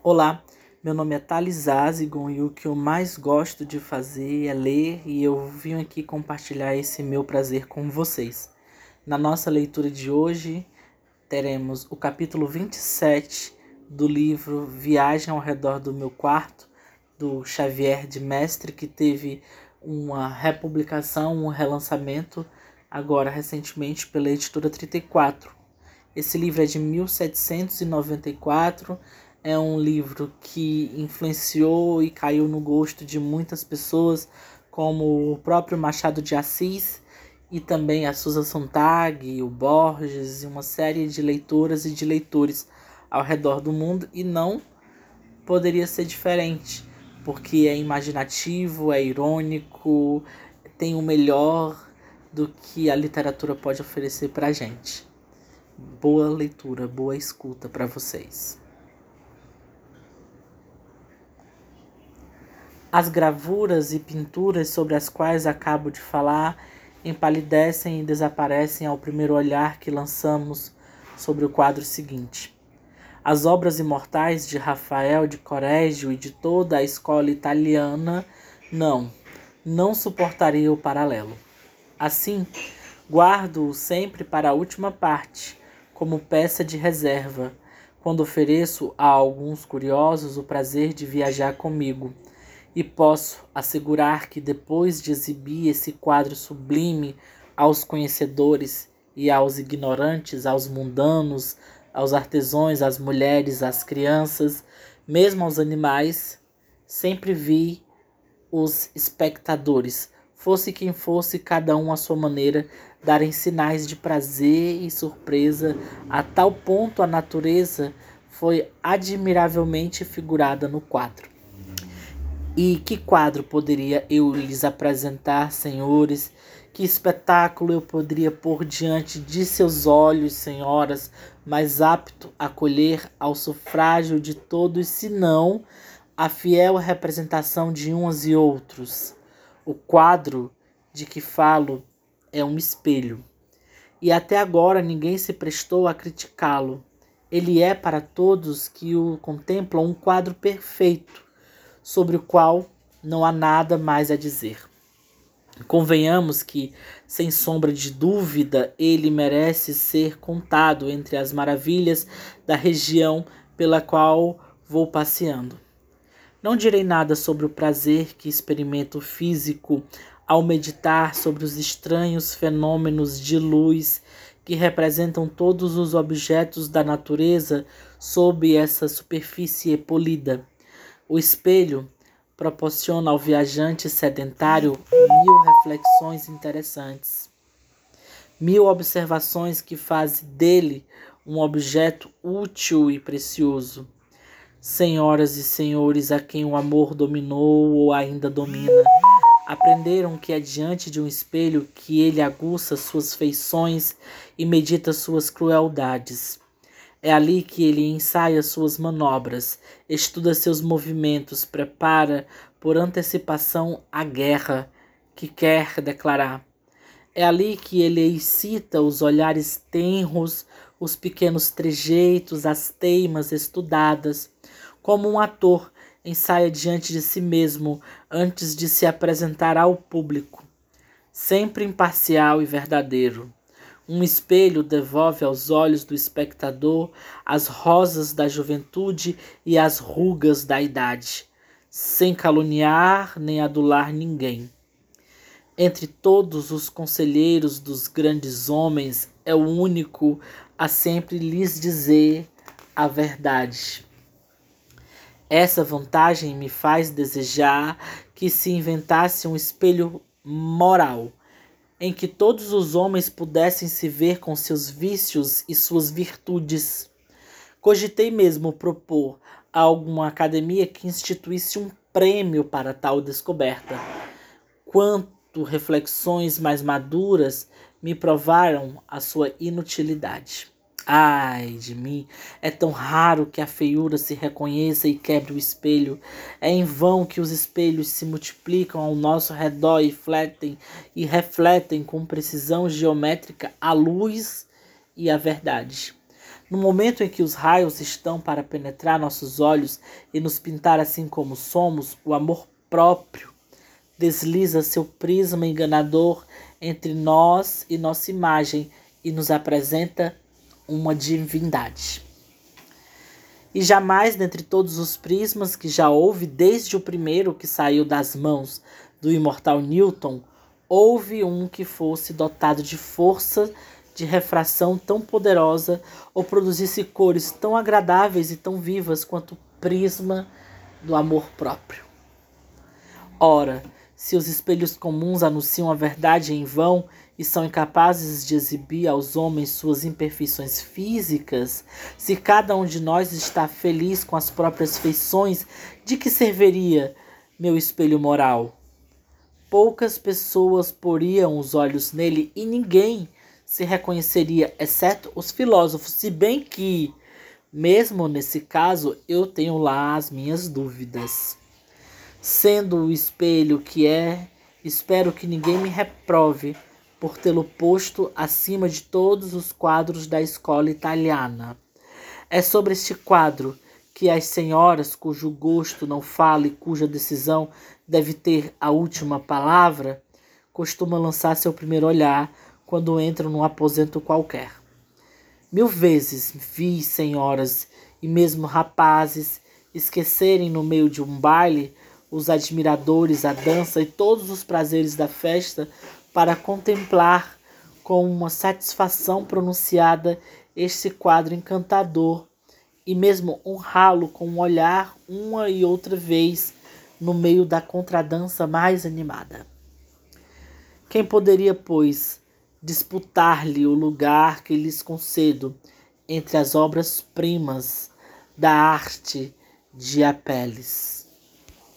Olá, meu nome é Thales Azigon e o que eu mais gosto de fazer é ler e eu vim aqui compartilhar esse meu prazer com vocês. Na nossa leitura de hoje, teremos o capítulo 27 do livro Viagem ao Redor do Meu Quarto, do Xavier de Mestre, que teve uma republicação, um relançamento agora recentemente pela editora 34. Esse livro é de 1794 é um livro que influenciou e caiu no gosto de muitas pessoas, como o próprio Machado de Assis e também a Susan Sontag, o Borges e uma série de leitoras e de leitores ao redor do mundo e não poderia ser diferente, porque é imaginativo, é irônico, tem o melhor do que a literatura pode oferecer para gente. Boa leitura, boa escuta para vocês. As gravuras e pinturas sobre as quais acabo de falar empalidecem e desaparecem ao primeiro olhar que lançamos sobre o quadro seguinte. As obras imortais de Rafael de Correggio e de toda a escola italiana não, não suportaria o paralelo. Assim, guardo-o sempre para a última parte, como peça de reserva, quando ofereço a alguns curiosos o prazer de viajar comigo e posso assegurar que depois de exibir esse quadro sublime aos conhecedores e aos ignorantes, aos mundanos, aos artesãos, às mulheres, às crianças, mesmo aos animais, sempre vi os espectadores, fosse quem fosse, cada um à sua maneira, darem sinais de prazer e surpresa, a tal ponto a natureza foi admiravelmente figurada no quadro. E que quadro poderia eu lhes apresentar, senhores? Que espetáculo eu poderia pôr diante de seus olhos, senhoras, mais apto a colher ao sufrágio de todos, senão a fiel representação de uns e outros? O quadro de que falo é um espelho. E até agora ninguém se prestou a criticá-lo. Ele é para todos que o contemplam um quadro perfeito sobre o qual não há nada mais a dizer. Convenhamos que, sem sombra de dúvida, ele merece ser contado entre as maravilhas da região pela qual vou passeando. Não direi nada sobre o prazer que experimento físico ao meditar sobre os estranhos fenômenos de luz que representam todos os objetos da natureza sob essa superfície polida. O espelho proporciona ao viajante sedentário mil reflexões interessantes, mil observações que fazem dele um objeto útil e precioso. Senhoras e senhores a quem o amor dominou ou ainda domina, aprenderam que é diante de um espelho que ele aguça suas feições e medita suas crueldades. É ali que ele ensaia suas manobras, estuda seus movimentos, prepara por antecipação a guerra que quer declarar. É ali que ele excita os olhares tenros, os pequenos trejeitos, as teimas estudadas, como um ator ensaia diante de si mesmo antes de se apresentar ao público, sempre imparcial e verdadeiro. Um espelho devolve aos olhos do espectador as rosas da juventude e as rugas da idade, sem caluniar nem adular ninguém. Entre todos os conselheiros dos grandes homens, é o único a sempre lhes dizer a verdade. Essa vantagem me faz desejar que se inventasse um espelho moral em que todos os homens pudessem se ver com seus vícios e suas virtudes. Cogitei mesmo propor a alguma academia que instituísse um prêmio para tal descoberta. Quanto reflexões mais maduras me provaram a sua inutilidade. Ai de mim, é tão raro que a feiura se reconheça e quebre o espelho. É em vão que os espelhos se multiplicam ao nosso redor e fletem e refletem com precisão geométrica a luz e a verdade. No momento em que os raios estão para penetrar nossos olhos e nos pintar assim como somos, o amor próprio desliza seu prisma enganador entre nós e nossa imagem e nos apresenta uma divindade. E jamais, dentre todos os prismas que já houve, desde o primeiro que saiu das mãos do imortal Newton, houve um que fosse dotado de força de refração tão poderosa ou produzisse cores tão agradáveis e tão vivas quanto o prisma do amor próprio. Ora, se os espelhos comuns anunciam a verdade em vão e são incapazes de exibir aos homens suas imperfeições físicas, se cada um de nós está feliz com as próprias feições, de que serviria meu espelho moral? Poucas pessoas poriam os olhos nele e ninguém se reconheceria, exceto os filósofos, se bem que, mesmo nesse caso, eu tenho lá as minhas dúvidas. Sendo o espelho que é, espero que ninguém me reprove por tê-lo posto acima de todos os quadros da escola italiana. É sobre este quadro que as senhoras cujo gosto não fala e cuja decisão deve ter a última palavra costumam lançar seu primeiro olhar quando entram num aposento qualquer. Mil vezes vi senhoras e mesmo rapazes esquecerem no meio de um baile os admiradores, a dança e todos os prazeres da festa para contemplar com uma satisfação pronunciada este quadro encantador e mesmo honrá-lo com um olhar uma e outra vez no meio da contradança mais animada. Quem poderia, pois, disputar-lhe o lugar que lhes concedo entre as obras-primas da arte de Apeles?